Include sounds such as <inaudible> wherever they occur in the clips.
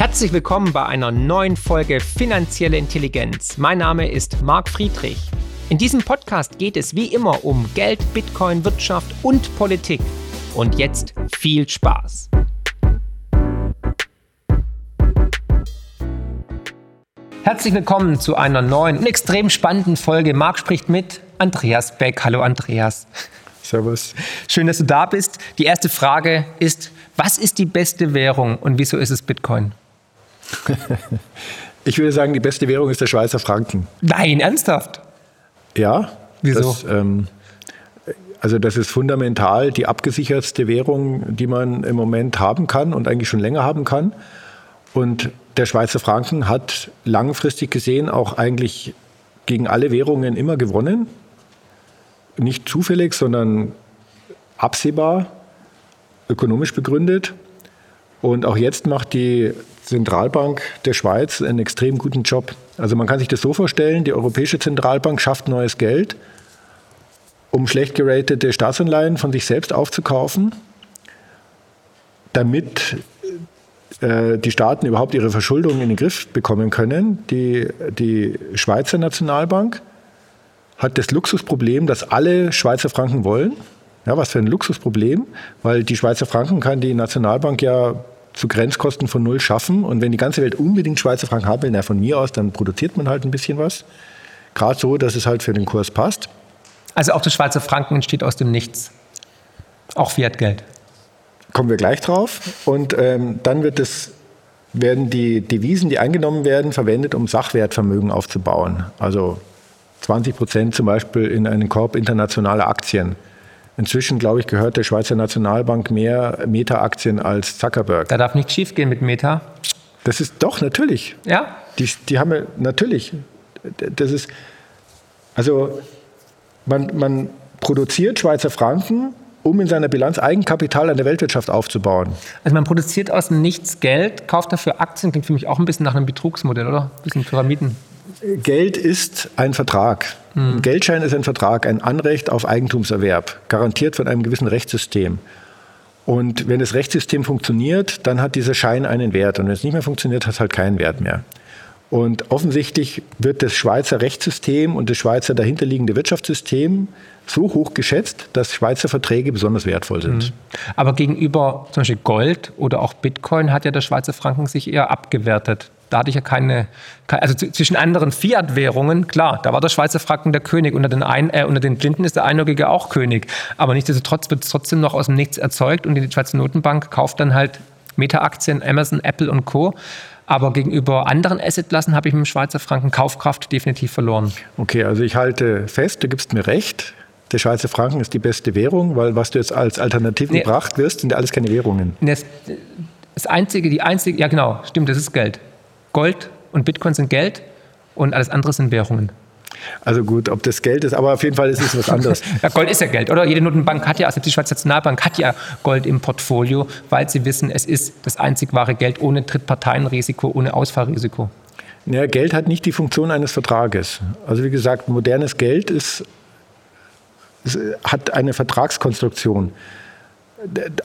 Herzlich willkommen bei einer neuen Folge Finanzielle Intelligenz. Mein Name ist Marc Friedrich. In diesem Podcast geht es wie immer um Geld, Bitcoin, Wirtschaft und Politik. Und jetzt viel Spaß. Herzlich willkommen zu einer neuen und extrem spannenden Folge. Marc spricht mit Andreas Beck. Hallo Andreas. Servus. Schön, dass du da bist. Die erste Frage ist, was ist die beste Währung und wieso ist es Bitcoin? <laughs> ich würde sagen, die beste Währung ist der Schweizer Franken. Nein, ernsthaft? Ja. Wieso? Das, ähm, also das ist fundamental die abgesichertste Währung, die man im Moment haben kann und eigentlich schon länger haben kann. Und der Schweizer Franken hat langfristig gesehen auch eigentlich gegen alle Währungen immer gewonnen nicht zufällig, sondern absehbar, ökonomisch begründet. Und auch jetzt macht die Zentralbank der Schweiz einen extrem guten Job. Also man kann sich das so vorstellen, die Europäische Zentralbank schafft neues Geld, um schlecht geratete Staatsanleihen von sich selbst aufzukaufen, damit äh, die Staaten überhaupt ihre Verschuldung in den Griff bekommen können. Die, die Schweizer Nationalbank hat das Luxusproblem, dass alle Schweizer Franken wollen. Ja, was für ein Luxusproblem, weil die Schweizer Franken kann die Nationalbank ja zu Grenzkosten von null schaffen. Und wenn die ganze Welt unbedingt Schweizer Franken haben will, na, von mir aus, dann produziert man halt ein bisschen was. Gerade so, dass es halt für den Kurs passt. Also auch der Schweizer Franken entsteht aus dem Nichts. Auch Fiatgeld. Kommen wir gleich drauf. Und ähm, dann wird es, werden die Devisen, die eingenommen werden, verwendet, um Sachwertvermögen aufzubauen. Also 20 Prozent zum Beispiel in einen Korb internationaler Aktien. Inzwischen, glaube ich, gehört der Schweizer Nationalbank mehr Meta-Aktien als Zuckerberg. Da darf nichts schiefgehen mit Meta. Das ist doch natürlich. Ja? Die, die haben wir natürlich. Das ist, also man, man produziert Schweizer Franken, um in seiner Bilanz Eigenkapital an der Weltwirtschaft aufzubauen. Also man produziert aus dem Nichts Geld, kauft dafür Aktien, klingt für mich auch ein bisschen nach einem Betrugsmodell, oder? Ein bisschen Pyramiden. Geld ist ein Vertrag. Ein hm. Geldschein ist ein Vertrag, ein Anrecht auf Eigentumserwerb, garantiert von einem gewissen Rechtssystem. Und wenn das Rechtssystem funktioniert, dann hat dieser Schein einen Wert. Und wenn es nicht mehr funktioniert, hat es halt keinen Wert mehr. Und offensichtlich wird das Schweizer Rechtssystem und das Schweizer dahinterliegende Wirtschaftssystem so hoch geschätzt, dass Schweizer Verträge besonders wertvoll sind. Hm. Aber gegenüber zum Beispiel Gold oder auch Bitcoin hat ja der Schweizer Franken sich eher abgewertet. Da hatte ich ja keine, also zwischen anderen Fiat-Währungen, klar, da war der Schweizer Franken der König. Unter den, Ein, äh, unter den Blinden ist der Einäugige auch König. Aber nichtsdestotrotz wird es trotzdem noch aus dem Nichts erzeugt und die Schweizer Notenbank kauft dann halt Meta-Aktien, Amazon, Apple und Co. Aber gegenüber anderen Assetklassen habe ich mit dem Schweizer Franken Kaufkraft definitiv verloren. Okay, also ich halte fest, du gibst mir recht. Der Schweizer Franken ist die beste Währung, weil was du jetzt als Alternative nee, gebracht wirst, sind ja alles keine Währungen. Das, das einzige, die einzige, ja genau, stimmt, das ist Geld. Gold und Bitcoin sind Geld und alles andere sind Währungen. Also gut, ob das Geld ist, aber auf jeden Fall ist es was <laughs> anderes. ja, Gold ist ja Geld, oder? Jede Notenbank hat ja, also die Schweizer Nationalbank hat ja Gold im Portfolio, weil sie wissen, es ist das einzig wahre Geld ohne Drittparteienrisiko, ohne Ausfallrisiko. Ja, Geld hat nicht die Funktion eines Vertrages. Also wie gesagt, modernes Geld ist, ist hat eine Vertragskonstruktion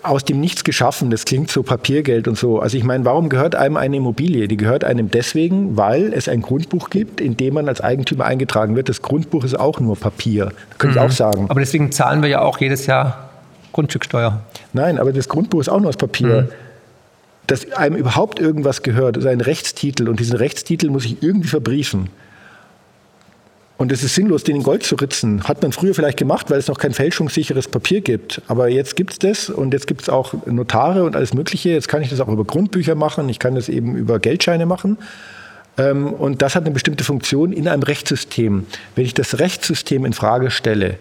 aus dem Nichts geschaffen. Das klingt so Papiergeld und so. Also ich meine, warum gehört einem eine Immobilie? Die gehört einem deswegen, weil es ein Grundbuch gibt, in dem man als Eigentümer eingetragen wird. Das Grundbuch ist auch nur Papier. Könnte mhm. ich auch sagen. Aber deswegen zahlen wir ja auch jedes Jahr Grundstücksteuer. Nein, aber das Grundbuch ist auch nur aus Papier. Mhm. Dass einem überhaupt irgendwas gehört, ist ein Rechtstitel und diesen Rechtstitel muss ich irgendwie verbriefen. Und es ist sinnlos, den in Gold zu ritzen. Hat man früher vielleicht gemacht, weil es noch kein fälschungssicheres Papier gibt. Aber jetzt gibt es das und jetzt gibt es auch Notare und alles Mögliche. Jetzt kann ich das auch über Grundbücher machen, ich kann das eben über Geldscheine machen. Ähm, und das hat eine bestimmte Funktion in einem Rechtssystem. Wenn ich das Rechtssystem in Frage stelle,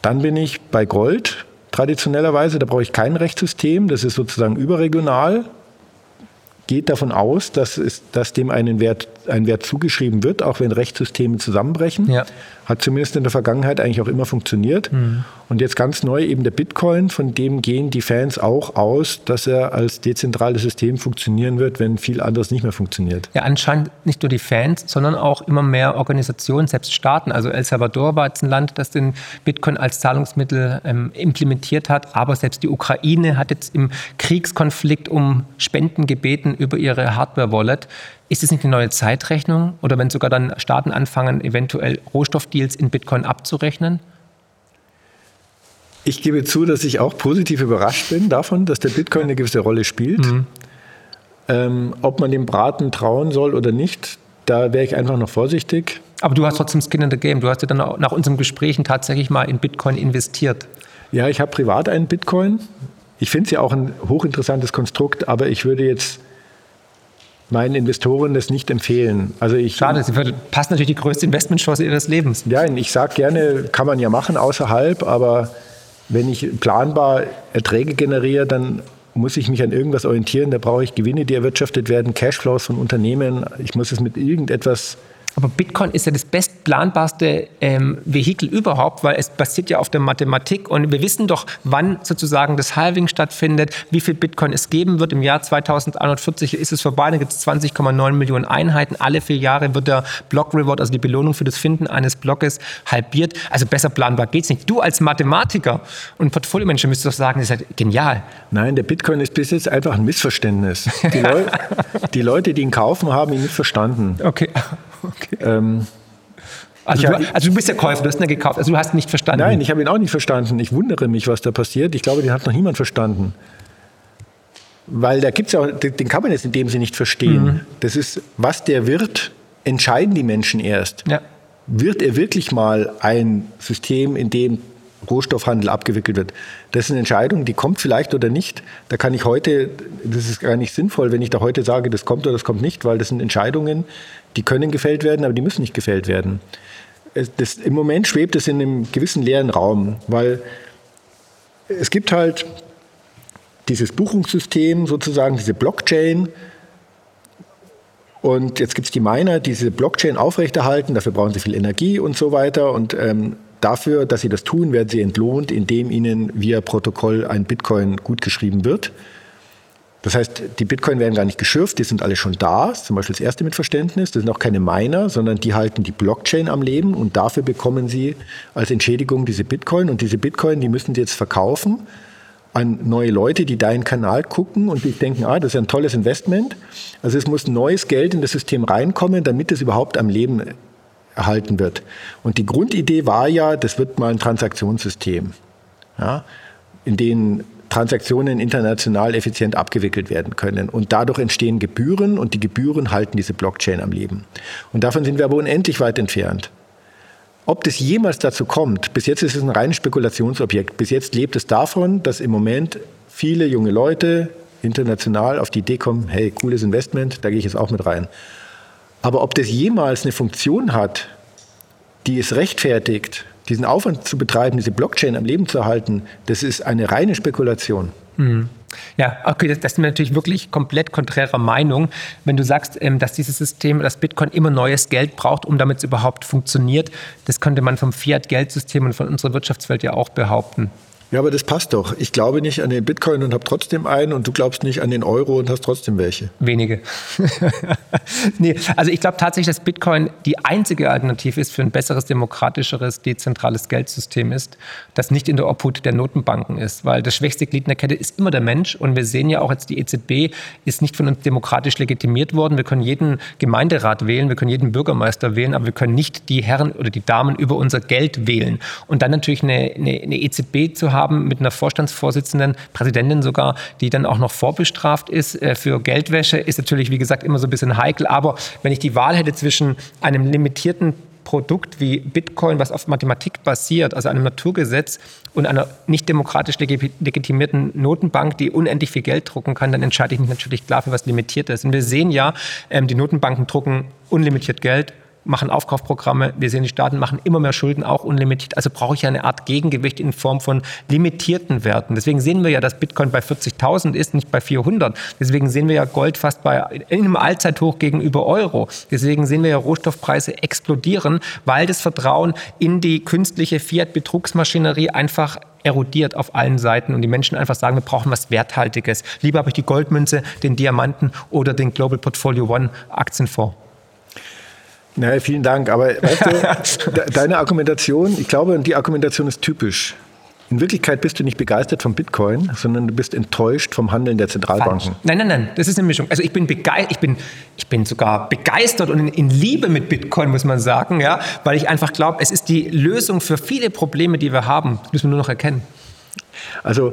dann bin ich bei Gold traditionellerweise. Da brauche ich kein Rechtssystem. Das ist sozusagen überregional geht davon aus, dass, es, dass dem einen Wert, ein Wert zugeschrieben wird, auch wenn Rechtssysteme zusammenbrechen. Ja. Hat zumindest in der Vergangenheit eigentlich auch immer funktioniert. Mhm. Und jetzt ganz neu eben der Bitcoin, von dem gehen die Fans auch aus, dass er als dezentrales System funktionieren wird, wenn viel anderes nicht mehr funktioniert. Ja, anscheinend nicht nur die Fans, sondern auch immer mehr Organisationen, selbst Staaten. Also El Salvador war jetzt ein Land, das den Bitcoin als Zahlungsmittel ähm, implementiert hat. Aber selbst die Ukraine hat jetzt im Kriegskonflikt um Spenden gebeten über ihre Hardware-Wallet. Ist es nicht eine neue Zeitrechnung oder wenn sogar dann Staaten anfangen, eventuell Rohstoffdeals in Bitcoin abzurechnen? Ich gebe zu, dass ich auch positiv überrascht bin davon, dass der Bitcoin eine gewisse Rolle spielt. Mhm. Ähm, ob man dem Braten trauen soll oder nicht, da wäre ich einfach noch vorsichtig. Aber du hast trotzdem Skin in the Game. Du hast ja dann nach unseren Gesprächen tatsächlich mal in Bitcoin investiert. Ja, ich habe privat einen Bitcoin. Ich finde es ja auch ein hochinteressantes Konstrukt, aber ich würde jetzt meinen Investoren das nicht empfehlen. Also ich, Schade, das passt natürlich die größte Investmentchance ihres Lebens. Ja, ich sage gerne, kann man ja machen außerhalb, aber wenn ich planbar Erträge generiere, dann muss ich mich an irgendwas orientieren. Da brauche ich Gewinne, die erwirtschaftet werden, Cashflows von Unternehmen. Ich muss es mit irgendetwas aber Bitcoin ist ja das bestplanbarste ähm, Vehikel überhaupt, weil es basiert ja auf der Mathematik und wir wissen doch, wann sozusagen das Halving stattfindet, wie viel Bitcoin es geben wird. Im Jahr 2041 ist es vorbei, dann gibt es 20,9 Millionen Einheiten. Alle vier Jahre wird der Block Reward, also die Belohnung für das Finden eines Blockes, halbiert. Also besser planbar geht es nicht. Du als Mathematiker und Portfolio-Manager müsstest doch sagen, das ist halt genial. Nein, der Bitcoin ist bis jetzt einfach ein Missverständnis. Die, Leu <laughs> die Leute, die ihn kaufen, haben ihn nicht verstanden. Okay. Okay. Ähm, also, du, also, du, bist der Käufer, du hast ihn ja gekauft, also du hast ihn nicht verstanden. Nein, ich habe ihn auch nicht verstanden. Ich wundere mich, was da passiert. Ich glaube, den hat noch niemand verstanden. Weil da gibt es ja, den kann man jetzt in dem Sinne nicht verstehen. Mhm. Das ist, was der wird, entscheiden die Menschen erst. Ja. Wird er wirklich mal ein System, in dem Rohstoffhandel abgewickelt wird. Das ist eine Entscheidung, die kommt vielleicht oder nicht. Da kann ich heute, das ist gar nicht sinnvoll, wenn ich da heute sage, das kommt oder das kommt nicht, weil das sind Entscheidungen, die können gefällt werden, aber die müssen nicht gefällt werden. Das, Im Moment schwebt es in einem gewissen leeren Raum, weil es gibt halt dieses Buchungssystem, sozusagen diese Blockchain, und jetzt gibt es die Miner, die diese Blockchain aufrechterhalten, dafür brauchen sie viel Energie und so weiter. Und ähm, Dafür, dass sie das tun, werden sie entlohnt, indem ihnen via Protokoll ein Bitcoin gutgeschrieben wird. Das heißt, die Bitcoin werden gar nicht geschürft, die sind alle schon da. zum Beispiel das erste mit Verständnis. Das sind auch keine Miner, sondern die halten die Blockchain am Leben und dafür bekommen sie als Entschädigung diese Bitcoin. Und diese Bitcoin, die müssen sie jetzt verkaufen an neue Leute, die deinen Kanal gucken und die denken, ah, das ist ein tolles Investment. Also es muss neues Geld in das System reinkommen, damit es überhaupt am Leben erhalten wird. Und die Grundidee war ja, das wird mal ein Transaktionssystem, ja, in dem Transaktionen international effizient abgewickelt werden können. Und dadurch entstehen Gebühren und die Gebühren halten diese Blockchain am Leben. Und davon sind wir aber unendlich weit entfernt. Ob das jemals dazu kommt, bis jetzt ist es ein reines Spekulationsobjekt. Bis jetzt lebt es davon, dass im Moment viele junge Leute international auf die Idee kommen, hey, cooles Investment, da gehe ich jetzt auch mit rein. Aber ob das jemals eine Funktion hat, die es rechtfertigt, diesen Aufwand zu betreiben, diese Blockchain am Leben zu erhalten, das ist eine reine Spekulation. Mhm. Ja, okay, das, das ist natürlich wirklich komplett konträrer Meinung. Wenn du sagst, ähm, dass dieses System, das Bitcoin immer neues Geld braucht, um damit es überhaupt funktioniert, das könnte man vom Fiat-Geldsystem und von unserer Wirtschaftswelt ja auch behaupten. Ja, aber das passt doch. Ich glaube nicht an den Bitcoin und habe trotzdem einen und du glaubst nicht an den Euro und hast trotzdem welche. Wenige. <laughs> nee, also ich glaube tatsächlich, dass Bitcoin die einzige Alternative ist für ein besseres, demokratischeres, dezentrales Geldsystem ist, das nicht in der Obhut der Notenbanken ist. Weil das schwächste Glied in der Kette ist immer der Mensch und wir sehen ja auch jetzt, die EZB ist nicht von uns demokratisch legitimiert worden. Wir können jeden Gemeinderat wählen, wir können jeden Bürgermeister wählen, aber wir können nicht die Herren oder die Damen über unser Geld wählen. Und dann natürlich eine, eine, eine EZB zu haben, haben mit einer Vorstandsvorsitzenden, Präsidentin sogar, die dann auch noch vorbestraft ist äh, für Geldwäsche, ist natürlich, wie gesagt, immer so ein bisschen heikel. Aber wenn ich die Wahl hätte zwischen einem limitierten Produkt wie Bitcoin, was auf Mathematik basiert, also einem Naturgesetz und einer nicht demokratisch legitimierten Notenbank, die unendlich viel Geld drucken kann, dann entscheide ich mich natürlich klar für was Limitiertes. Und wir sehen ja, ähm, die Notenbanken drucken unlimitiert Geld machen Aufkaufprogramme. Wir sehen, die Staaten machen immer mehr Schulden, auch unlimitiert. Also brauche ich eine Art Gegengewicht in Form von limitierten Werten. Deswegen sehen wir ja, dass Bitcoin bei 40.000 ist, nicht bei 400. Deswegen sehen wir ja Gold fast bei in einem Allzeithoch gegenüber Euro. Deswegen sehen wir ja Rohstoffpreise explodieren, weil das Vertrauen in die künstliche Fiat-Betrugsmaschinerie einfach erodiert auf allen Seiten und die Menschen einfach sagen, wir brauchen was Werthaltiges. Lieber habe ich die Goldmünze, den Diamanten oder den Global Portfolio One Aktienfonds. Naja, vielen Dank. Aber weißt du, <laughs> deine Argumentation, ich glaube, die Argumentation ist typisch. In Wirklichkeit bist du nicht begeistert vom Bitcoin, sondern du bist enttäuscht vom Handeln der Zentralbanken. Falsch. Nein, nein, nein, das ist eine Mischung. Also ich bin, ich bin, ich bin sogar begeistert und in, in Liebe mit Bitcoin, muss man sagen, ja, weil ich einfach glaube, es ist die Lösung für viele Probleme, die wir haben. Das müssen wir nur noch erkennen. Also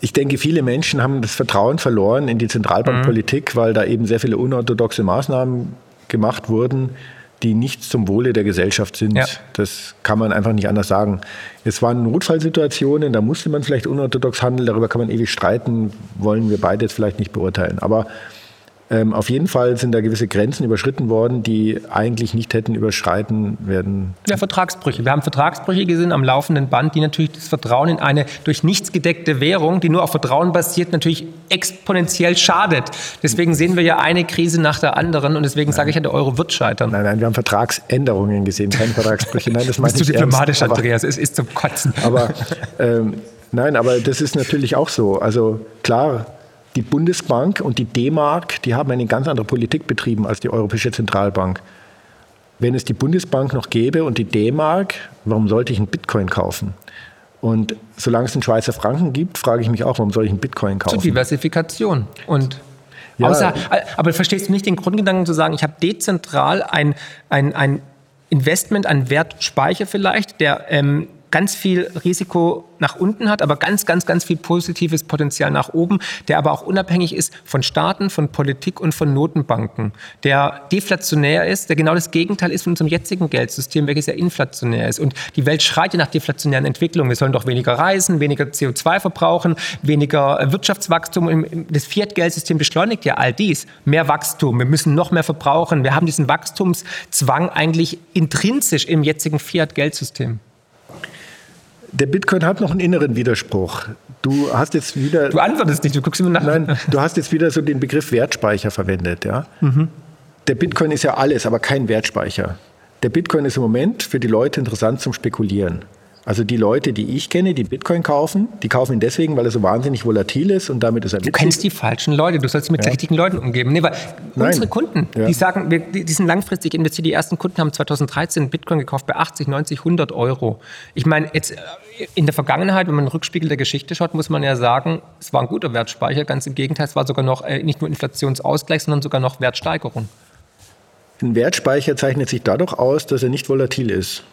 ich denke, viele Menschen haben das Vertrauen verloren in die Zentralbankpolitik, mhm. weil da eben sehr viele unorthodoxe Maßnahmen gemacht wurden, die nicht zum Wohle der Gesellschaft sind. Ja. Das kann man einfach nicht anders sagen. Es waren Notfallsituationen, da musste man vielleicht unorthodox handeln, darüber kann man ewig streiten, wollen wir beide jetzt vielleicht nicht beurteilen. Aber ähm, auf jeden Fall sind da gewisse Grenzen überschritten worden, die eigentlich nicht hätten überschreiten werden. Ja, Vertragsbrüche. Wir haben Vertragsbrüche gesehen am laufenden Band, die natürlich das Vertrauen in eine durch nichts gedeckte Währung, die nur auf Vertrauen basiert, natürlich exponentiell schadet. Deswegen sehen wir ja eine Krise nach der anderen und deswegen nein. sage ich ja, der Euro wird scheitern. Nein, nein, wir haben Vertragsänderungen gesehen, keine Vertragsbrüche. Nein, das <laughs> Bist du diplomatisch, ernst, Andreas? es ist zum Kotzen. Aber ähm, nein, aber das ist natürlich auch so. Also klar, die Bundesbank und die D-Mark, die haben eine ganz andere Politik betrieben als die Europäische Zentralbank. Wenn es die Bundesbank noch gäbe und die D-Mark, warum sollte ich einen Bitcoin kaufen? Und solange es einen Schweizer Franken gibt, frage ich mich auch, warum soll ich einen Bitcoin kaufen? Zur Diversifikation. Und ja. außer, aber verstehst du nicht den Grundgedanken zu sagen, ich habe dezentral ein, ein, ein Investment, einen Wertspeicher vielleicht, der ähm, ganz viel Risiko nach unten hat, aber ganz, ganz, ganz viel positives Potenzial nach oben, der aber auch unabhängig ist von Staaten, von Politik und von Notenbanken, der deflationär ist, der genau das Gegenteil ist von unserem jetzigen Geldsystem, welches ja inflationär ist. Und die Welt schreit ja nach deflationären Entwicklungen. Wir sollen doch weniger reisen, weniger CO2 verbrauchen, weniger Wirtschaftswachstum. Das Fiat-Geldsystem beschleunigt ja all dies. Mehr Wachstum, wir müssen noch mehr verbrauchen. Wir haben diesen Wachstumszwang eigentlich intrinsisch im jetzigen Fiat-Geldsystem. Der Bitcoin hat noch einen inneren Widerspruch. Du hast jetzt wieder. Du antwortest nicht, du guckst immer nach. Nein, du hast jetzt wieder so den Begriff Wertspeicher verwendet. Ja? Mhm. Der Bitcoin ist ja alles, aber kein Wertspeicher. Der Bitcoin ist im Moment für die Leute interessant zum Spekulieren. Also die Leute, die ich kenne, die Bitcoin kaufen, die kaufen ihn deswegen, weil er so wahnsinnig volatil ist und damit ist er Du kennst die falschen Leute, du sollst dich mit ja. richtigen Leuten umgeben. Nee, weil Nein. unsere Kunden, ja. die sagen, wir, die sind langfristig investiert. Die ersten Kunden haben 2013 Bitcoin gekauft bei 80, 90, 100 Euro. Ich meine, jetzt äh, in der Vergangenheit, wenn man einen Rückspiegel der Geschichte schaut, muss man ja sagen, es war ein guter Wertspeicher. Ganz im Gegenteil, es war sogar noch äh, nicht nur Inflationsausgleich, sondern sogar noch Wertsteigerung. Ein Wertspeicher zeichnet sich dadurch aus, dass er nicht volatil ist.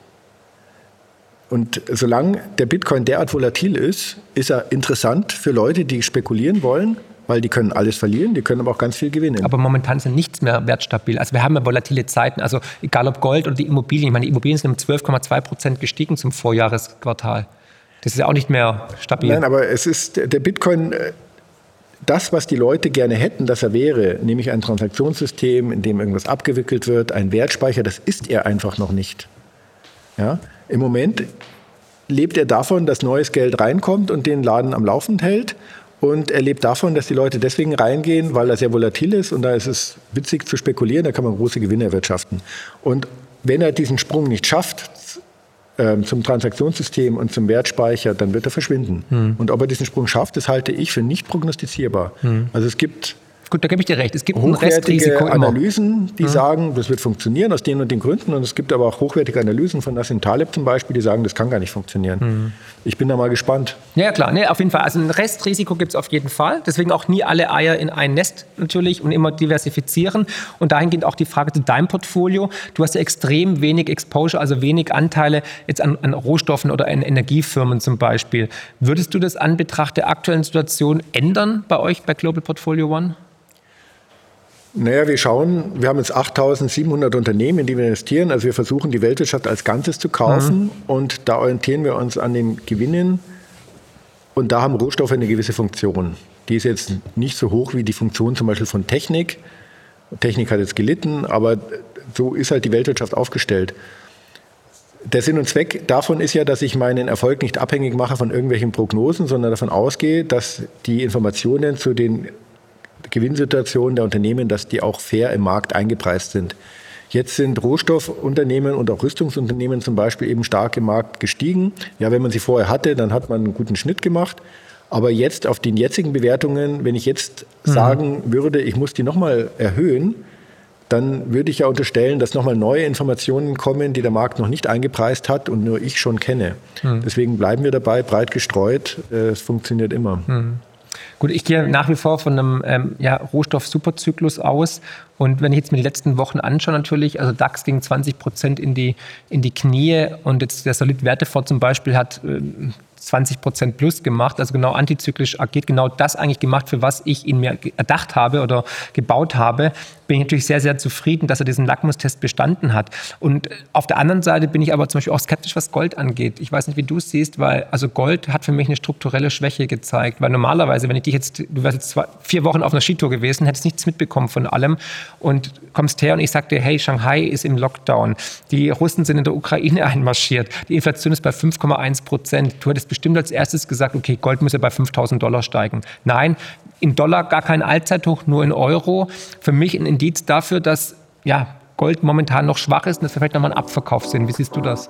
Und solange der Bitcoin derart volatil ist, ist er interessant für Leute, die spekulieren wollen, weil die können alles verlieren, die können aber auch ganz viel gewinnen. Aber momentan sind nichts mehr wertstabil. Also wir haben ja volatile Zeiten, also egal ob Gold oder die Immobilien. Ich meine, die Immobilien sind um 12,2 Prozent gestiegen zum Vorjahresquartal. Das ist ja auch nicht mehr stabil. Nein, aber es ist der Bitcoin äh, das, was die Leute gerne hätten, dass er wäre, nämlich ein Transaktionssystem, in dem irgendwas abgewickelt wird, ein Wertspeicher, das ist er einfach noch nicht. Ja? Im Moment lebt er davon, dass neues Geld reinkommt und den Laden am Laufen hält. Und er lebt davon, dass die Leute deswegen reingehen, weil er sehr volatil ist und da ist es witzig zu spekulieren, da kann man große Gewinne erwirtschaften. Und wenn er diesen Sprung nicht schafft ähm, zum Transaktionssystem und zum Wertspeicher, dann wird er verschwinden. Hm. Und ob er diesen Sprung schafft, das halte ich für nicht prognostizierbar. Hm. Also es gibt Gut, da gebe ich dir recht. Es gibt ein Restrisiko Analysen, die ja. sagen, das wird funktionieren aus den und den Gründen. Und es gibt aber auch hochwertige Analysen von Nassim Taleb zum Beispiel, die sagen, das kann gar nicht funktionieren. Mhm. Ich bin da mal gespannt. Ja, klar, nee, auf jeden Fall. Also ein Restrisiko gibt es auf jeden Fall. Deswegen auch nie alle Eier in ein Nest natürlich und immer diversifizieren. Und dahingehend auch die Frage zu deinem Portfolio. Du hast ja extrem wenig Exposure, also wenig Anteile jetzt an, an Rohstoffen oder an Energiefirmen zum Beispiel. Würdest du das an Betracht der aktuellen Situation ändern bei euch bei Global Portfolio One? Naja, wir schauen, wir haben jetzt 8700 Unternehmen, in die wir investieren. Also wir versuchen, die Weltwirtschaft als Ganzes zu kaufen mhm. und da orientieren wir uns an den Gewinnen. Und da haben Rohstoffe eine gewisse Funktion. Die ist jetzt nicht so hoch wie die Funktion zum Beispiel von Technik. Technik hat jetzt gelitten, aber so ist halt die Weltwirtschaft aufgestellt. Der Sinn und Zweck davon ist ja, dass ich meinen Erfolg nicht abhängig mache von irgendwelchen Prognosen, sondern davon ausgehe, dass die Informationen zu den Gewinnsituation der Unternehmen, dass die auch fair im Markt eingepreist sind. Jetzt sind Rohstoffunternehmen und auch Rüstungsunternehmen zum Beispiel eben stark im Markt gestiegen. Ja, wenn man sie vorher hatte, dann hat man einen guten Schnitt gemacht. Aber jetzt auf den jetzigen Bewertungen, wenn ich jetzt mhm. sagen würde, ich muss die nochmal erhöhen, dann würde ich ja unterstellen, dass nochmal neue Informationen kommen, die der Markt noch nicht eingepreist hat und nur ich schon kenne. Hm. Deswegen bleiben wir dabei, breit gestreut. Äh, es funktioniert immer. Hm. Gut, ich gehe nach wie vor von einem ähm, ja, Rohstoff-Superzyklus aus. Und wenn ich jetzt mir die letzten Wochen anschaue, natürlich, also DAX ging 20 Prozent in die, in die Knie und jetzt der Solid Wertefonds zum Beispiel hat äh, 20 Prozent plus gemacht, also genau antizyklisch agiert, genau das eigentlich gemacht, für was ich ihn mir erdacht habe oder gebaut habe, bin ich natürlich sehr, sehr zufrieden, dass er diesen Lackmustest bestanden hat. Und auf der anderen Seite bin ich aber zum Beispiel auch skeptisch, was Gold angeht. Ich weiß nicht, wie du es siehst, weil also Gold hat für mich eine strukturelle Schwäche gezeigt, weil normalerweise, wenn ich dich jetzt, du wärst jetzt zwei, vier Wochen auf einer Skitour gewesen, hättest nichts mitbekommen von allem und kommst her und ich sagte, hey, Shanghai ist im Lockdown, die Russen sind in der Ukraine <laughs> einmarschiert, die Inflation ist bei 5,1 Prozent. Du hättest bestimmt als erstes gesagt, okay, Gold muss bei 5000 Dollar steigen. Nein, in Dollar gar kein Allzeithoch, nur in Euro. Für mich ein Indiz dafür, dass ja, Gold momentan noch schwach ist und dass wir vielleicht nochmal einen Abverkauf sehen. Wie siehst du das?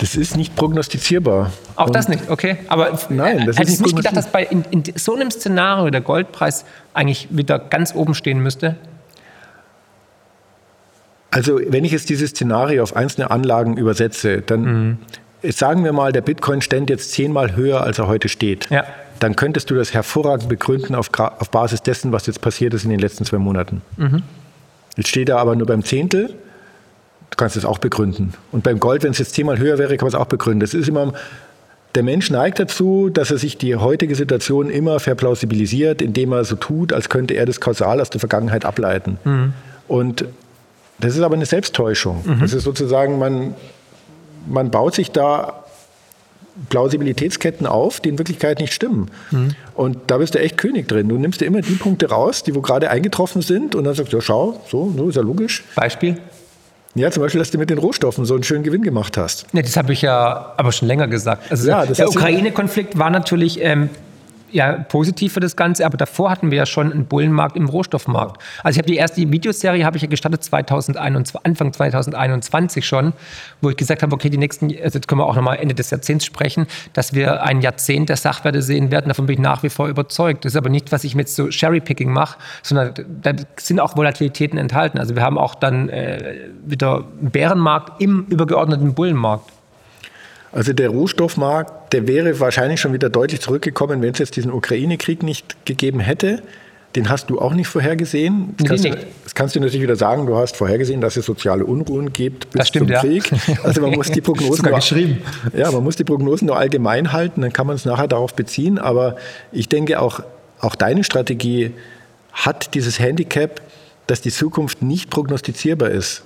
Das ist nicht prognostizierbar. Auch Und das nicht, okay. Aber nein, das hättest du nicht gedacht, dass bei in, in, so einem Szenario der Goldpreis eigentlich wieder ganz oben stehen müsste? Also, wenn ich jetzt dieses Szenario auf einzelne Anlagen übersetze, dann mhm. sagen wir mal, der Bitcoin stände jetzt zehnmal höher, als er heute steht. Ja dann könntest du das hervorragend begründen auf, auf Basis dessen, was jetzt passiert ist in den letzten zwei Monaten. Mhm. Jetzt steht er aber nur beim Zehntel. Du kannst es auch begründen. Und beim Gold, wenn es jetzt zehnmal höher wäre, kann man es auch begründen. Das ist immer, der Mensch neigt dazu, dass er sich die heutige Situation immer verplausibilisiert, indem er so tut, als könnte er das kausal aus der Vergangenheit ableiten. Mhm. Und das ist aber eine Selbsttäuschung. Mhm. Das ist sozusagen, man, man baut sich da Plausibilitätsketten auf, die in Wirklichkeit nicht stimmen. Mhm. Und da bist du echt König drin. Du nimmst dir immer die Punkte raus, die wo gerade eingetroffen sind und dann sagst du, ja schau, so, so ist ja logisch. Beispiel? Ja, zum Beispiel, dass du mit den Rohstoffen so einen schönen Gewinn gemacht hast. Nee, das habe ich ja aber schon länger gesagt. Also ja, der Ukraine-Konflikt war natürlich ähm, ja, positiv für das Ganze, aber davor hatten wir ja schon einen Bullenmarkt im Rohstoffmarkt. Also ich habe die erste Videoserie habe ich ja gestartet 2021, Anfang 2021 schon, wo ich gesagt habe, okay, die nächsten, also jetzt können wir auch nochmal Ende des Jahrzehnts sprechen, dass wir ein Jahrzehnt der Sachwerte sehen werden. Davon bin ich nach wie vor überzeugt. Das ist aber nicht, was ich mit so Cherry-Picking mache, sondern da sind auch Volatilitäten enthalten. Also wir haben auch dann äh, wieder einen Bärenmarkt im übergeordneten Bullenmarkt. Also der Rohstoffmarkt, der wäre wahrscheinlich schon wieder deutlich zurückgekommen, wenn es jetzt diesen Ukraine-Krieg nicht gegeben hätte. Den hast du auch nicht vorhergesehen. Das kannst, nee, Du, das kannst du natürlich wieder sagen, du hast vorhergesehen, dass es soziale Unruhen gibt bis stimmt, zum Krieg. Ja. <laughs> Also man muss die Prognosen nur, geschrieben. Ja, man muss die Prognosen nur allgemein halten, dann kann man es nachher darauf beziehen. Aber ich denke auch, auch deine Strategie hat dieses Handicap, dass die Zukunft nicht prognostizierbar ist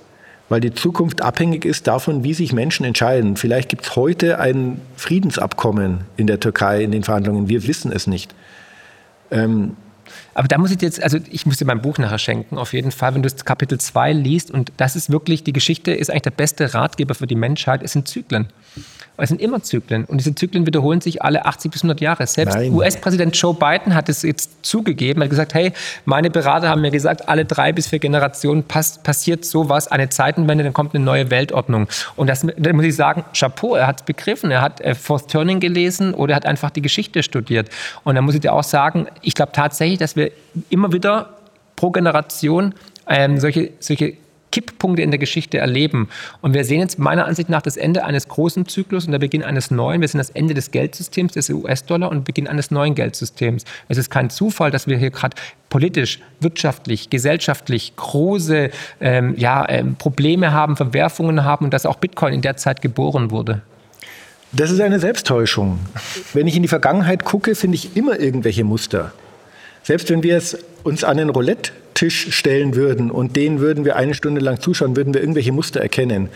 weil die Zukunft abhängig ist davon, wie sich Menschen entscheiden. Vielleicht gibt es heute ein Friedensabkommen in der Türkei in den Verhandlungen. Wir wissen es nicht. Ähm, aber da muss ich jetzt, also ich muss dir mein Buch nachher schenken, auf jeden Fall, wenn du das Kapitel 2 liest. Und das ist wirklich, die Geschichte ist eigentlich der beste Ratgeber für die Menschheit. Es sind Zyklen. Es sind immer Zyklen. Und diese Zyklen wiederholen sich alle 80 bis 100 Jahre. Selbst US-Präsident Joe Biden hat es jetzt zugegeben. Er hat gesagt, hey, meine Berater haben mir gesagt, alle drei bis vier Generationen pass passiert sowas, eine Zeitenwende, dann kommt eine neue Weltordnung. Und das da muss ich sagen, Chapeau, er hat es begriffen. Er hat äh, Fourth Turning gelesen oder er hat einfach die Geschichte studiert. Und da muss ich dir auch sagen, ich glaube tatsächlich, dass wir immer wieder pro Generation ähm, solche, solche Kipppunkte in der Geschichte erleben. Und wir sehen jetzt meiner Ansicht nach das Ende eines großen Zyklus und der Beginn eines neuen. Wir sehen das Ende des Geldsystems, des US-Dollar und Beginn eines neuen Geldsystems. Es ist kein Zufall, dass wir hier gerade politisch, wirtschaftlich, gesellschaftlich große ähm, ja, ähm, Probleme haben, Verwerfungen haben und dass auch Bitcoin in der Zeit geboren wurde. Das ist eine Selbsttäuschung. Wenn ich in die Vergangenheit gucke, finde ich immer irgendwelche Muster. Selbst wenn wir es uns an den Roulette Tisch stellen würden und den würden wir eine Stunde lang zuschauen, würden wir irgendwelche Muster erkennen.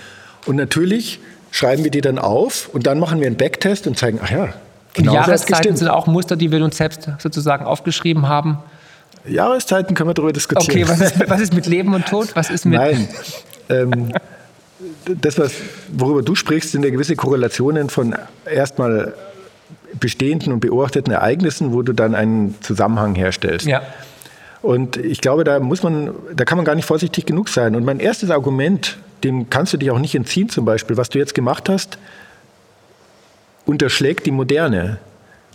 Und natürlich schreiben wir die dann auf und dann machen wir einen Backtest und zeigen, ach ja, genau Jahreszeiten sind auch Muster, die wir uns selbst sozusagen aufgeschrieben haben. Jahreszeiten können wir darüber diskutieren. Okay, was ist, <laughs> was ist mit Leben und Tod? Was ist mit Nein. Ähm, das, was, worüber du sprichst, sind ja gewisse Korrelationen von erstmal bestehenden und beobachteten Ereignissen, wo du dann einen Zusammenhang herstellst. Ja. Und ich glaube, da muss man, da kann man gar nicht vorsichtig genug sein. Und mein erstes Argument, dem kannst du dich auch nicht entziehen, zum Beispiel, was du jetzt gemacht hast, unterschlägt die Moderne.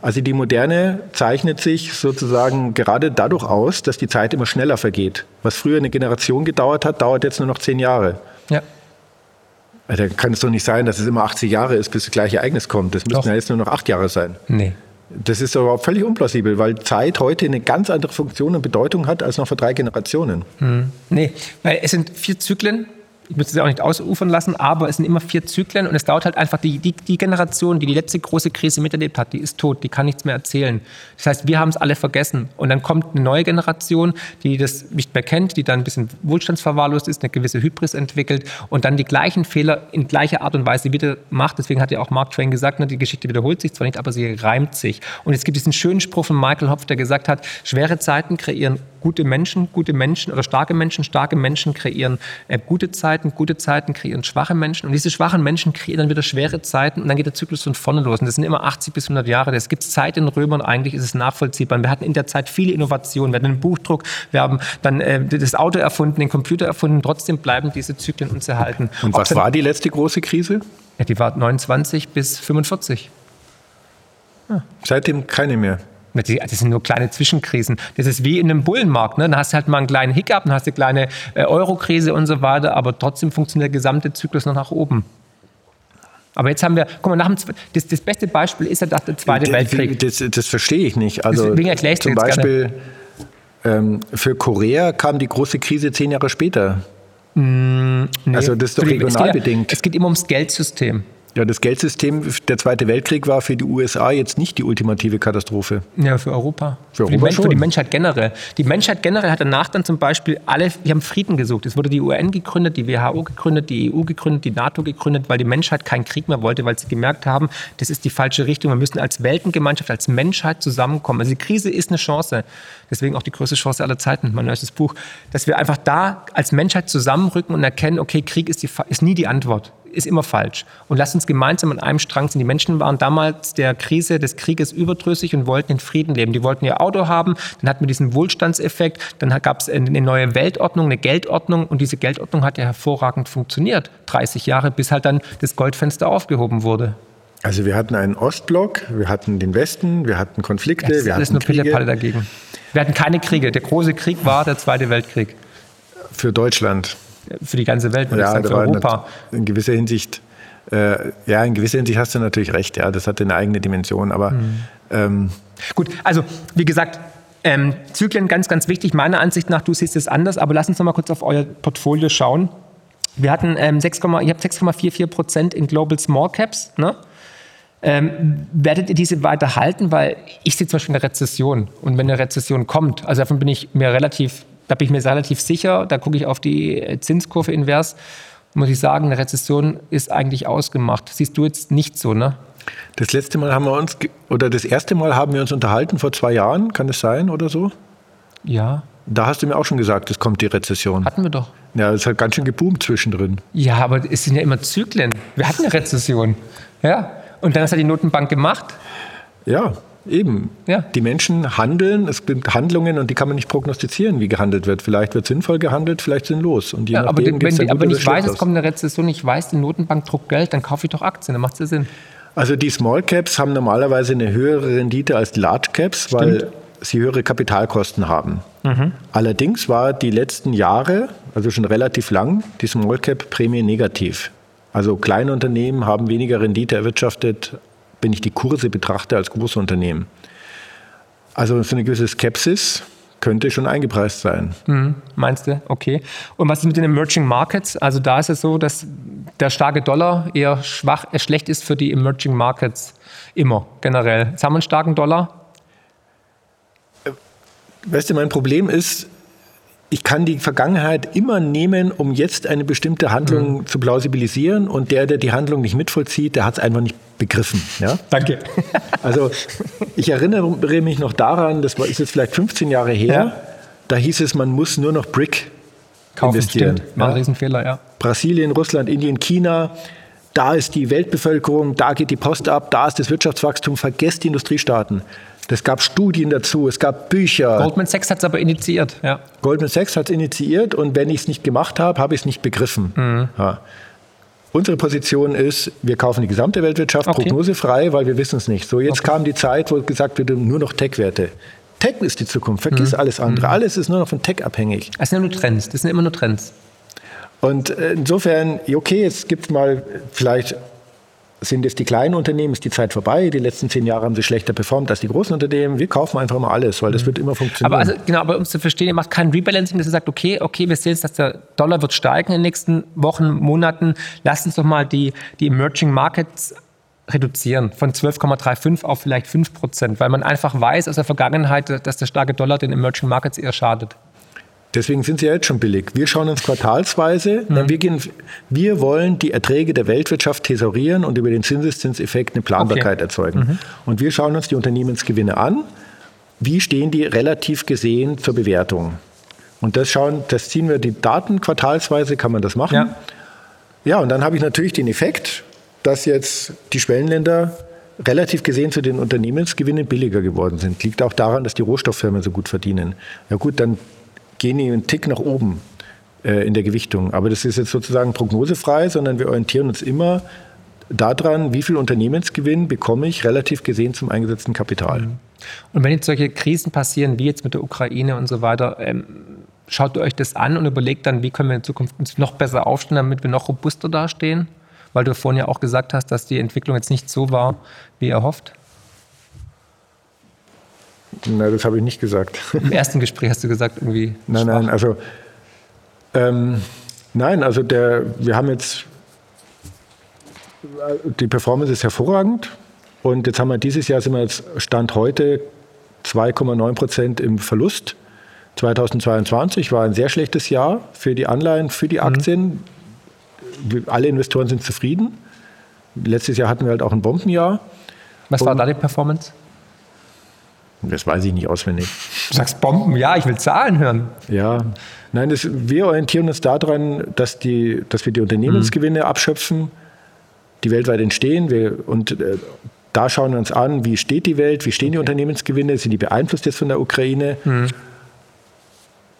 Also die Moderne zeichnet sich sozusagen gerade dadurch aus, dass die Zeit immer schneller vergeht. Was früher eine Generation gedauert hat, dauert jetzt nur noch zehn Jahre. Ja. Da kann es doch nicht sein, dass es immer 80 Jahre ist, bis das gleiche Ereignis kommt. Das müssten ja jetzt nur noch acht Jahre sein. Nee. Das ist aber völlig unplausibel, weil Zeit heute eine ganz andere Funktion und Bedeutung hat als noch vor drei Generationen. Hm. Nee, weil es sind vier Zyklen ich möchte es auch nicht ausufern lassen, aber es sind immer vier Zyklen und es dauert halt einfach, die, die, die Generation, die die letzte große Krise miterlebt hat, die ist tot, die kann nichts mehr erzählen. Das heißt, wir haben es alle vergessen. Und dann kommt eine neue Generation, die das nicht mehr kennt, die dann ein bisschen wohlstandsverwahrlost ist, eine gewisse Hybris entwickelt und dann die gleichen Fehler in gleicher Art und Weise wieder macht. Deswegen hat ja auch Mark Twain gesagt, ne, die Geschichte wiederholt sich zwar nicht, aber sie reimt sich. Und es gibt diesen schönen Spruch von Michael Hopf, der gesagt hat, schwere Zeiten kreieren gute Menschen, gute Menschen oder starke Menschen, starke Menschen kreieren äh, gute Zeiten, gute Zeiten kreieren schwache Menschen und diese schwachen Menschen kreieren dann wieder schwere Zeiten und dann geht der Zyklus von vorne los und das sind immer 80 bis 100 Jahre. Es gibt Zeit in Römern, eigentlich ist es nachvollziehbar. Wir hatten in der Zeit viele Innovationen, wir hatten den Buchdruck, wir haben dann äh, das Auto erfunden, den Computer erfunden, trotzdem bleiben diese Zyklen uns erhalten. Und was war die letzte große Krise? Ja, die war 29 bis 45. Ja. Seitdem keine mehr. Das sind nur kleine Zwischenkrisen. Das ist wie in einem Bullenmarkt. Ne? Dann hast du halt mal einen kleinen Hiccup, dann hast du eine kleine äh, Euro-Krise und so weiter, aber trotzdem funktioniert der gesamte Zyklus noch nach oben. Aber jetzt haben wir, guck mal, nach dem, das, das beste Beispiel ist ja der Zweite Weltkrieg. Das, das, verstehe ich nicht. Also Deswegen erkläre ich zum Beispiel ähm, für Korea kam die große Krise zehn Jahre später. Mm, nee. Also das ist doch regional es bedingt. Es geht immer ums Geldsystem. Ja, das Geldsystem, der Zweite Weltkrieg war für die USA jetzt nicht die ultimative Katastrophe. Ja, für Europa. Für, für, Europa die, für die Menschheit generell. Die Menschheit generell hat danach dann zum Beispiel alle, wir haben Frieden gesucht. Es wurde die UN gegründet, die WHO gegründet, die EU gegründet, die NATO gegründet, weil die Menschheit keinen Krieg mehr wollte, weil sie gemerkt haben, das ist die falsche Richtung. Wir müssen als Weltengemeinschaft, als Menschheit zusammenkommen. Also die Krise ist eine Chance. Deswegen auch die größte Chance aller Zeiten, mein neuestes Buch. Dass wir einfach da als Menschheit zusammenrücken und erkennen, okay, Krieg ist, die, ist nie die Antwort ist immer falsch. Und lasst uns gemeinsam an einem Strang ziehen. Die Menschen waren damals der Krise des Krieges überdrüssig und wollten in Frieden leben. Die wollten ihr Auto haben, dann hatten wir diesen Wohlstandseffekt, dann gab es eine neue Weltordnung, eine Geldordnung und diese Geldordnung hat ja hervorragend funktioniert. 30 Jahre, bis halt dann das Goldfenster aufgehoben wurde. Also wir hatten einen Ostblock, wir hatten den Westen, wir hatten Konflikte, ja, das wir alles hatten nur Kriege. dagegen. Wir hatten keine Kriege. Der große Krieg war der Zweite Weltkrieg. Für Deutschland für die ganze Welt, ja, ich sagen, für Europa. In gewisser Hinsicht, äh, ja, in gewisser Hinsicht hast du natürlich recht, ja, das hat eine eigene Dimension, aber mhm. ähm, Gut, also wie gesagt, ähm, Zyklen ganz, ganz wichtig. Meiner Ansicht nach, du siehst es anders, aber lass uns noch mal kurz auf euer Portfolio schauen. Wir hatten ähm, 6, ihr habt 6,44 Prozent in Global Small Caps. Ne? Ähm, werdet ihr diese weiter halten? Weil ich sehe zum Beispiel eine Rezession. Und wenn eine Rezession kommt, also davon bin ich mir relativ da bin ich mir relativ sicher. Da gucke ich auf die Zinskurve invers. Muss ich sagen, eine Rezession ist eigentlich ausgemacht. Siehst du jetzt nicht so, ne? Das letzte Mal haben wir uns, oder das erste Mal haben wir uns unterhalten vor zwei Jahren, kann es sein oder so? Ja. Da hast du mir auch schon gesagt, es kommt die Rezession. Hatten wir doch. Ja, es hat ganz schön geboomt zwischendrin. Ja, aber es sind ja immer Zyklen. Wir hatten eine Rezession. Ja. Und dann hat die Notenbank gemacht. Ja, Eben. Ja. Die Menschen handeln, es gibt Handlungen und die kann man nicht prognostizieren, wie gehandelt wird. Vielleicht wird sinnvoll gehandelt, vielleicht sinnlos. Und je ja, aber die, wenn, aber ich weiß, es kommt eine Rezession, ich weiß, die Notenbank druckt Geld, dann kaufe ich doch Aktien, dann macht es ja Sinn. Also die Small Caps haben normalerweise eine höhere Rendite als die Large Caps, Stimmt. weil sie höhere Kapitalkosten haben. Mhm. Allerdings war die letzten Jahre, also schon relativ lang, die Small Cap Prämie negativ. Also kleine Unternehmen haben weniger Rendite erwirtschaftet wenn ich die Kurse betrachte als Großunternehmen. Also so eine gewisse Skepsis könnte schon eingepreist sein. Mhm, meinst du? Okay. Und was ist mit den Emerging Markets? Also da ist es so, dass der starke Dollar eher schwach, äh, schlecht ist für die Emerging Markets immer generell. Jetzt haben wir einen starken Dollar. Weißt du, mein Problem ist, ich kann die Vergangenheit immer nehmen, um jetzt eine bestimmte Handlung mhm. zu plausibilisieren und der, der die Handlung nicht mitvollzieht, der hat es einfach nicht begriffen. Ja? Danke. also ich erinnere mich noch daran, das ist jetzt vielleicht 15 Jahre her, ja. da hieß es, man muss nur noch Brick Kaufen, investieren. Stimmt. War ein Riesenfehler, ja. Brasilien, Russland, Indien, China, da ist die Weltbevölkerung, da geht die Post ab, da ist das Wirtschaftswachstum, vergesst die Industriestaaten. Es gab Studien dazu, es gab Bücher. Goldman Sachs hat es aber initiiert, ja. Goldman Sachs hat es initiiert und wenn ich es nicht gemacht habe, habe ich es nicht begriffen. Mhm. Ja. Unsere Position ist, wir kaufen die gesamte Weltwirtschaft okay. prognosefrei, weil wir wissen es nicht. So, jetzt okay. kam die Zeit, wo gesagt wird, nur noch Tech-Werte. Tech ist die Zukunft, vergiss mhm. alles andere. Mhm. Alles ist nur noch von Tech abhängig. Es sind ja nur Trends, das sind immer nur Trends. Und äh, insofern, okay, es gibt mal vielleicht sind es die kleinen Unternehmen, ist die Zeit vorbei. Die letzten zehn Jahre haben sie schlechter performt als die großen Unternehmen. Wir kaufen einfach mal alles, weil das mhm. wird immer funktionieren. Aber also, genau, aber um es zu verstehen, ihr macht kein Rebalancing, dass ihr sagt, okay, okay, wir sehen jetzt, dass der Dollar wird steigen in den nächsten Wochen, Monaten. Lasst uns doch mal die, die Emerging Markets reduzieren von 12,35 auf vielleicht 5 Prozent, weil man einfach weiß aus der Vergangenheit, dass der starke Dollar den Emerging Markets eher schadet. Deswegen sind sie ja jetzt schon billig. Wir schauen uns quartalsweise, mhm. wir, gehen, wir wollen die Erträge der Weltwirtschaft thesaurieren und über den Zinseszinseffekt eine Planbarkeit okay. erzeugen. Mhm. Und wir schauen uns die Unternehmensgewinne an. Wie stehen die relativ gesehen zur Bewertung? Und das schauen, das ziehen wir die Daten quartalsweise, kann man das machen. Ja, ja und dann habe ich natürlich den Effekt, dass jetzt die Schwellenländer relativ gesehen zu den Unternehmensgewinnen billiger geworden sind. Liegt auch daran, dass die Rohstofffirmen so gut verdienen. Ja gut, dann gehen die einen Tick nach oben äh, in der Gewichtung. Aber das ist jetzt sozusagen prognosefrei, sondern wir orientieren uns immer daran, wie viel Unternehmensgewinn bekomme ich relativ gesehen zum eingesetzten Kapital. Mhm. Und wenn jetzt solche Krisen passieren, wie jetzt mit der Ukraine und so weiter, ähm, schaut ihr euch das an und überlegt dann, wie können wir in Zukunft uns noch besser aufstellen, damit wir noch robuster dastehen? Weil du vorhin ja auch gesagt hast, dass die Entwicklung jetzt nicht so war, wie erhofft. Nein, das habe ich nicht gesagt. Im ersten Gespräch hast du gesagt, irgendwie. Nein, schwach. nein, also. Ähm, nein, also der, wir haben jetzt. Die Performance ist hervorragend. Und jetzt haben wir dieses Jahr, sind wir jetzt Stand heute 2,9 Prozent im Verlust. 2022 war ein sehr schlechtes Jahr für die Anleihen, für die mhm. Aktien. Mhm. Alle Investoren sind zufrieden. Letztes Jahr hatten wir halt auch ein Bombenjahr. Was war da die Performance? Das weiß ich nicht auswendig. Du sagst Bomben, ja, ich will Zahlen hören. Ja, nein, das, wir orientieren uns daran, dass, die, dass wir die Unternehmensgewinne mhm. abschöpfen, die weltweit entstehen. Wir, und äh, da schauen wir uns an, wie steht die Welt, wie stehen okay. die Unternehmensgewinne, sind die beeinflusst jetzt von der Ukraine? Mhm.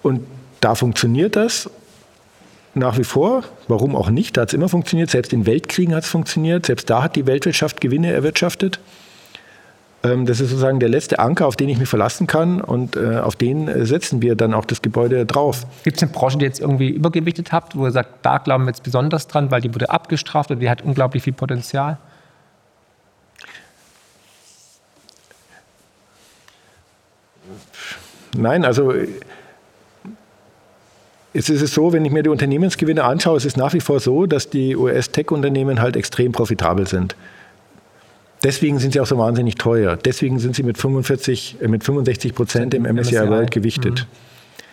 Und da funktioniert das nach wie vor. Warum auch nicht? Da hat es immer funktioniert. Selbst in Weltkriegen hat es funktioniert. Selbst da hat die Weltwirtschaft Gewinne erwirtschaftet. Ähm, das ist sozusagen der letzte Anker, auf den ich mich verlassen kann und äh, auf den äh, setzen wir dann auch das Gebäude drauf. Gibt es eine Branche, die jetzt irgendwie übergewichtet habt, wo ihr sagt, da glauben wir jetzt besonders dran, weil die wurde abgestraft und die hat unglaublich viel Potenzial? Nein, also es ist so, wenn ich mir die Unternehmensgewinne anschaue, es ist nach wie vor so, dass die US-Tech-Unternehmen halt extrem profitabel sind. Deswegen sind sie auch so wahnsinnig teuer. Deswegen sind sie mit, 45, äh, mit 65 Prozent im MSCI World gewichtet. Mhm.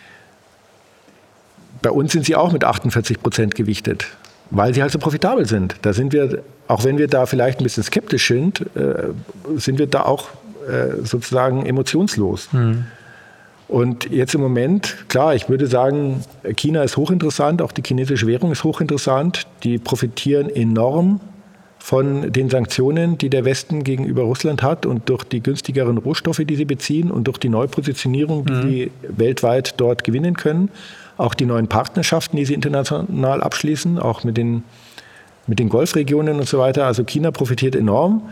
Bei uns sind sie auch mit 48 Prozent gewichtet, weil sie halt so profitabel sind. Da sind wir, auch wenn wir da vielleicht ein bisschen skeptisch sind, äh, sind wir da auch äh, sozusagen emotionslos. Mhm. Und jetzt im Moment, klar, ich würde sagen, China ist hochinteressant, auch die chinesische Währung ist hochinteressant. Die profitieren enorm von den Sanktionen, die der Westen gegenüber Russland hat und durch die günstigeren Rohstoffe, die sie beziehen und durch die Neupositionierung, die mhm. sie weltweit dort gewinnen können. Auch die neuen Partnerschaften, die sie international abschließen, auch mit den, mit den Golfregionen und so weiter. Also China profitiert enorm.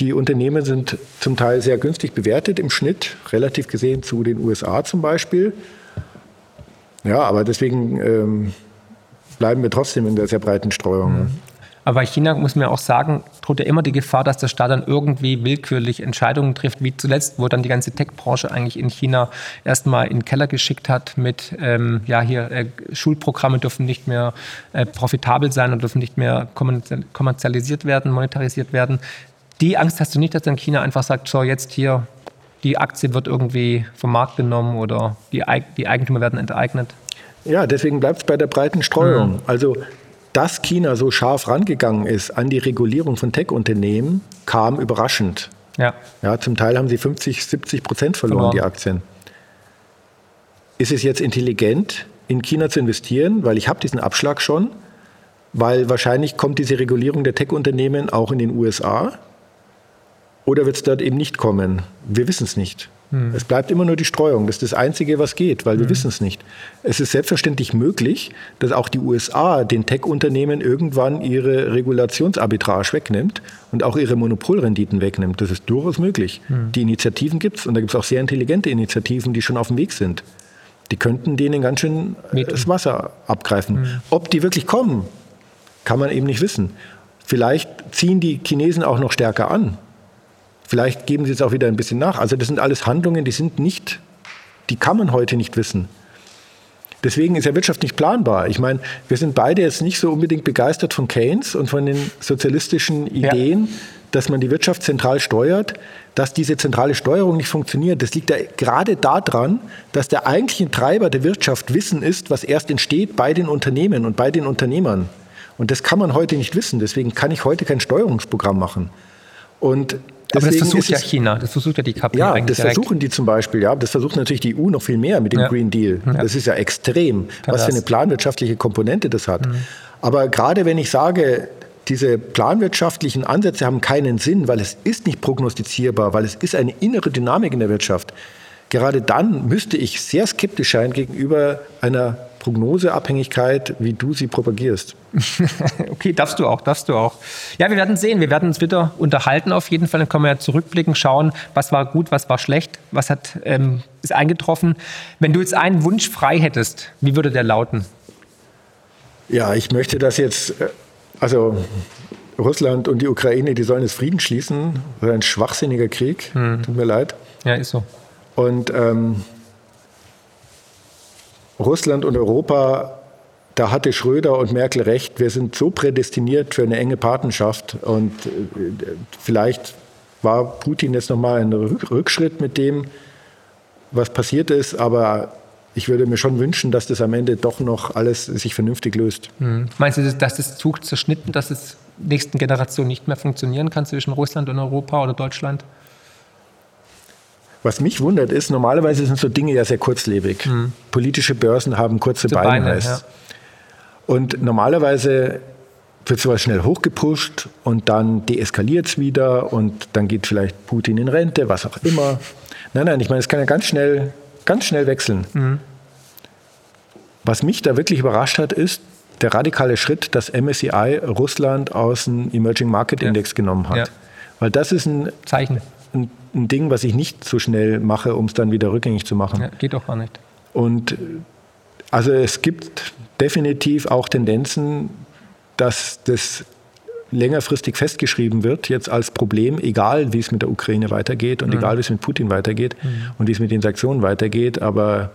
Die Unternehmen sind zum Teil sehr günstig bewertet im Schnitt, relativ gesehen zu den USA zum Beispiel. Ja, aber deswegen ähm, bleiben wir trotzdem in der sehr breiten Streuung. Mhm. Aber bei China muss man ja auch sagen, droht ja immer die Gefahr, dass der Staat dann irgendwie willkürlich Entscheidungen trifft, wie zuletzt, wo dann die ganze Tech-Branche eigentlich in China erstmal in den Keller geschickt hat mit, ähm, ja, hier, äh, Schulprogramme dürfen nicht mehr äh, profitabel sein und dürfen nicht mehr kommerzialisiert werden, monetarisiert werden. Die Angst hast du nicht, dass dann China einfach sagt, so jetzt hier, die Aktie wird irgendwie vom Markt genommen oder die, die Eigentümer werden enteignet? Ja, deswegen bleibt es bei der breiten Streuung. Mhm. Also dass China so scharf rangegangen ist an die Regulierung von Tech-Unternehmen, kam überraschend. Ja. ja. Zum Teil haben sie 50, 70 Prozent verloren, verloren, die Aktien. Ist es jetzt intelligent, in China zu investieren, weil ich habe diesen Abschlag schon? weil wahrscheinlich kommt diese Regulierung der Tech-Unternehmen auch in den USA oder wird es dort eben nicht kommen? Wir wissen es nicht. Hm. Es bleibt immer nur die Streuung. Das ist das Einzige, was geht, weil wir hm. wissen es nicht. Es ist selbstverständlich möglich, dass auch die USA den Tech-Unternehmen irgendwann ihre Regulationsarbitrage wegnimmt und auch ihre Monopolrenditen wegnimmt. Das ist durchaus möglich. Hm. Die Initiativen gibt es und da gibt es auch sehr intelligente Initiativen, die schon auf dem Weg sind. Die könnten denen ganz schön äh, das Wasser abgreifen. Hm. Ob die wirklich kommen, kann man eben nicht wissen. Vielleicht ziehen die Chinesen auch noch stärker an. Vielleicht geben sie es auch wieder ein bisschen nach. Also das sind alles Handlungen, die sind nicht, die kann man heute nicht wissen. Deswegen ist ja Wirtschaft nicht planbar. Ich meine, wir sind beide jetzt nicht so unbedingt begeistert von Keynes und von den sozialistischen Ideen, ja. dass man die Wirtschaft zentral steuert. Dass diese zentrale Steuerung nicht funktioniert, das liegt ja gerade daran, dass der eigentliche Treiber der Wirtschaft Wissen ist, was erst entsteht bei den Unternehmen und bei den Unternehmern. Und das kann man heute nicht wissen. Deswegen kann ich heute kein Steuerungsprogramm machen. Und aber das versucht ja China, das versucht ja die KP Ja, das direkt. versuchen die zum Beispiel, ja. Das versucht natürlich die EU noch viel mehr mit dem ja. Green Deal. Ja. Das ist ja extrem, was für eine planwirtschaftliche Komponente das hat. Mhm. Aber gerade wenn ich sage, diese planwirtschaftlichen Ansätze haben keinen Sinn, weil es ist nicht prognostizierbar, weil es ist eine innere Dynamik in der Wirtschaft. Gerade dann müsste ich sehr skeptisch sein gegenüber einer Prognoseabhängigkeit, wie du sie propagierst. <laughs> okay, darfst du auch, darfst du auch. Ja, wir werden sehen. Wir werden uns wieder unterhalten auf jeden Fall. Dann können wir ja zurückblicken, schauen, was war gut, was war schlecht, was hat, ähm, ist eingetroffen. Wenn du jetzt einen Wunsch frei hättest, wie würde der lauten? Ja, ich möchte das jetzt, äh, also Russland und die Ukraine, die sollen jetzt Frieden schließen. Das ist ein schwachsinniger Krieg. Hm. Tut mir leid. Ja, ist so. Und ähm, Russland und Europa, da hatte Schröder und Merkel recht, wir sind so prädestiniert für eine enge Partnerschaft und äh, vielleicht war Putin jetzt nochmal ein Rückschritt mit dem, was passiert ist, aber ich würde mir schon wünschen, dass das am Ende doch noch alles sich vernünftig löst. Mhm. Meinst du, dass das Zug zerschnitten, dass es nächsten Generationen nicht mehr funktionieren kann zwischen Russland und Europa oder Deutschland? Was mich wundert ist, normalerweise sind so Dinge ja sehr kurzlebig. Mhm. Politische Börsen haben kurze Beine. Beine ja. Und normalerweise wird sowas schnell hochgepusht und dann deeskaliert es wieder und dann geht vielleicht Putin in Rente, was auch immer. Nein, nein, ich meine, es kann ja ganz schnell, ganz schnell wechseln. Mhm. Was mich da wirklich überrascht hat, ist der radikale Schritt, dass MSCI Russland aus dem Emerging Market Index ja. genommen hat. Ja. Weil das ist ein Zeichen ein, ein Ding, was ich nicht so schnell mache, um es dann wieder rückgängig zu machen. Ja, geht doch gar nicht. Und also es gibt definitiv auch Tendenzen, dass das längerfristig festgeschrieben wird, jetzt als Problem, egal wie es mit der Ukraine weitergeht und mhm. egal wie es mit Putin weitergeht mhm. und wie es mit den Sanktionen weitergeht. Aber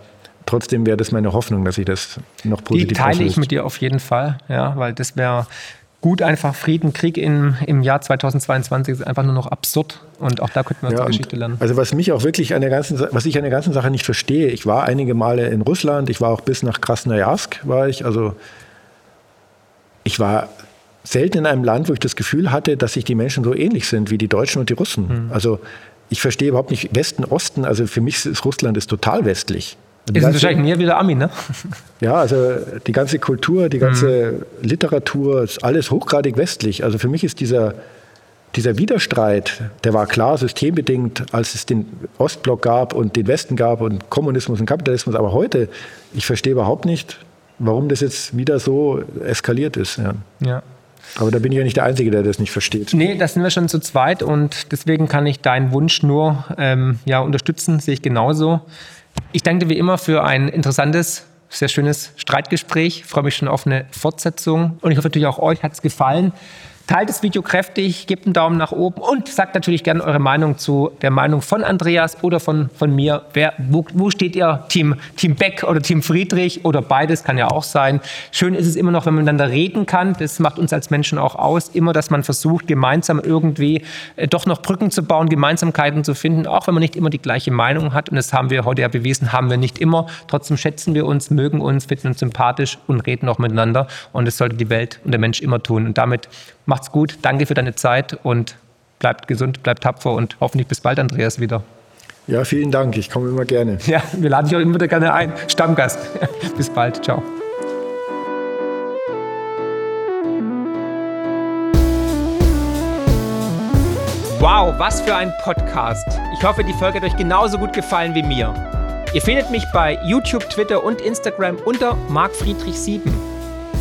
trotzdem wäre das meine Hoffnung, dass ich das noch positiv Die teile auslöst. ich mit dir auf jeden Fall, ja, weil das wäre gut einfach Frieden, Krieg in, im Jahr 2022 ist einfach nur noch absurd. Und auch da könnten wir ja, aus Geschichte lernen. Also was mich auch wirklich an der ganzen, was ich an der ganzen Sache nicht verstehe, ich war einige Male in Russland, ich war auch bis nach Krasnojarsk, war ich, also ich war selten in einem Land, wo ich das Gefühl hatte, dass sich die Menschen so ähnlich sind wie die Deutschen und die Russen. Mhm. Also ich verstehe überhaupt nicht Westen, Osten, also für mich ist Russland ist total westlich. Ist wahrscheinlich mehr wie der Ami, ne? Ja, also die ganze Kultur, die ganze mhm. Literatur, ist alles hochgradig westlich. Also für mich ist dieser, dieser Widerstreit, der war klar systembedingt, als es den Ostblock gab und den Westen gab und Kommunismus und Kapitalismus. Aber heute, ich verstehe überhaupt nicht, warum das jetzt wieder so eskaliert ist. Ja. ja. Aber da bin ich ja nicht der Einzige, der das nicht versteht. Nee, da sind wir schon zu zweit und deswegen kann ich deinen Wunsch nur ähm, ja, unterstützen, sehe ich genauso. Ich danke wie immer für ein interessantes, sehr schönes Streitgespräch. Ich freue mich schon auf eine Fortsetzung. Und ich hoffe natürlich auch euch hat es gefallen. Teilt das Video kräftig, gebt einen Daumen nach oben und sagt natürlich gerne eure Meinung zu der Meinung von Andreas oder von, von mir. Wer, wo, wo steht ihr? Team, Team Beck oder Team Friedrich oder beides kann ja auch sein. Schön ist es immer noch, wenn man miteinander reden kann. Das macht uns als Menschen auch aus. Immer, dass man versucht, gemeinsam irgendwie äh, doch noch Brücken zu bauen, Gemeinsamkeiten zu finden, auch wenn man nicht immer die gleiche Meinung hat. Und das haben wir heute ja bewiesen, haben wir nicht immer. Trotzdem schätzen wir uns, mögen uns, finden uns sympathisch und reden auch miteinander. Und das sollte die Welt und der Mensch immer tun. Und damit Macht's gut, danke für deine Zeit und bleibt gesund, bleibt tapfer und hoffentlich bis bald, Andreas, wieder. Ja, vielen Dank. Ich komme immer gerne. <laughs> Ja, wir laden dich auch immer gerne ein. Stammgast. <laughs> bis bald. Ciao. Wow, was für ein Podcast. Ich hoffe, die Folge hat euch genauso gut gefallen wie mir. Ihr findet mich bei YouTube, Twitter und Instagram unter markfriedrich 7